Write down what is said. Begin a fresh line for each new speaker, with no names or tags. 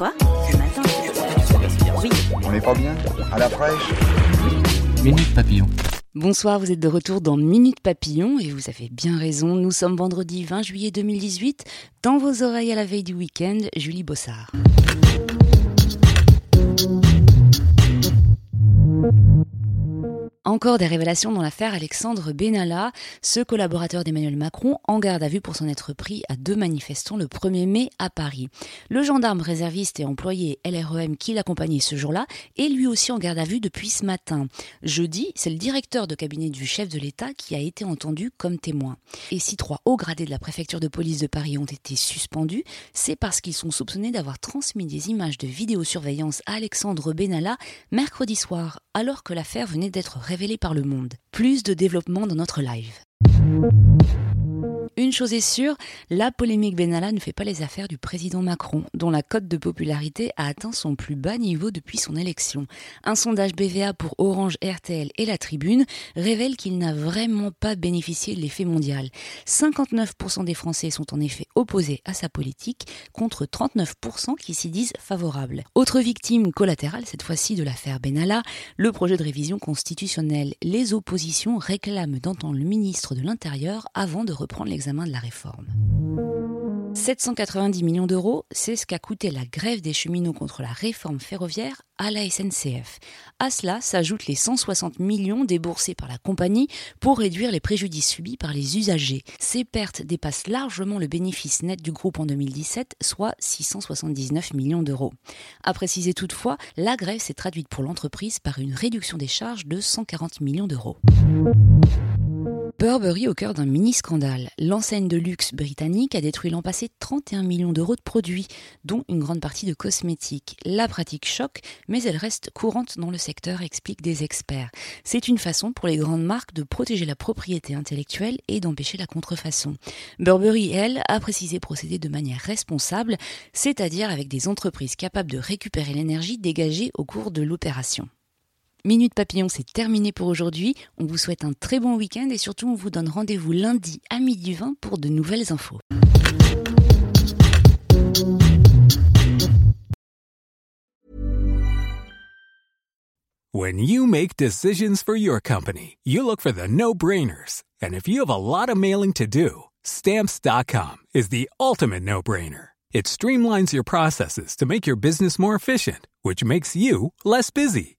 Quoi Ce matin Oui.
On n'est pas bien À la fraîche
Minute Papillon.
Bonsoir, vous êtes de retour dans Minute Papillon et vous avez bien raison, nous sommes vendredi 20 juillet 2018. Dans vos oreilles à la veille du week-end, Julie Bossard. Encore des révélations dans l'affaire Alexandre Benalla, ce collaborateur d'Emmanuel Macron en garde à vue pour s'en être pris à deux manifestants le 1er mai à Paris. Le gendarme réserviste et employé LREM qui l'accompagnait ce jour-là est lui aussi en garde à vue depuis ce matin. Jeudi, c'est le directeur de cabinet du chef de l'État qui a été entendu comme témoin. Et si trois hauts gradés de la préfecture de police de Paris ont été suspendus, c'est parce qu'ils sont soupçonnés d'avoir transmis des images de vidéosurveillance à Alexandre Benalla mercredi soir, alors que l'affaire venait d'être révélé par le monde. Plus de développement dans notre live. Une chose est sûre, la polémique Benalla ne fait pas les affaires du président Macron, dont la cote de popularité a atteint son plus bas niveau depuis son élection. Un sondage BVA pour Orange, RTL et La Tribune révèle qu'il n'a vraiment pas bénéficié de l'effet mondial. 59% des Français sont en effet opposés à sa politique, contre 39% qui s'y disent favorables. Autre victime collatérale, cette fois-ci de l'affaire Benalla, le projet de révision constitutionnelle. Les oppositions réclament d'entendre le ministre de l'Intérieur avant de reprendre de la réforme. 790 millions d'euros, c'est ce qu'a coûté la grève des cheminots contre la réforme ferroviaire à la SNCF. À cela s'ajoutent les 160 millions déboursés par la compagnie pour réduire les préjudices subis par les usagers. Ces pertes dépassent largement le bénéfice net du groupe en 2017, soit 679 millions d'euros. À préciser toutefois, la grève s'est traduite pour l'entreprise par une réduction des charges de 140 millions d'euros. Burberry au cœur d'un mini-scandale. L'enseigne de luxe britannique a détruit l'an passé 31 millions d'euros de produits, dont une grande partie de cosmétiques. La pratique choque, mais elle reste courante dans le secteur, expliquent des experts. C'est une façon pour les grandes marques de protéger la propriété intellectuelle et d'empêcher la contrefaçon. Burberry, elle, a précisé procéder de manière responsable, c'est-à-dire avec des entreprises capables de récupérer l'énergie dégagée au cours de l'opération. Minute Papillon, c'est terminé pour aujourd'hui. On vous souhaite un très bon week-end et surtout on vous donne rendez-vous lundi à midi 20 pour de nouvelles infos.
When you make decisions for your company, you look for the no-brainers. And if you have a lot of mailing to do, stamps.com is the ultimate no-brainer. It streamlines your processes to make your business more efficient, which makes you less busy.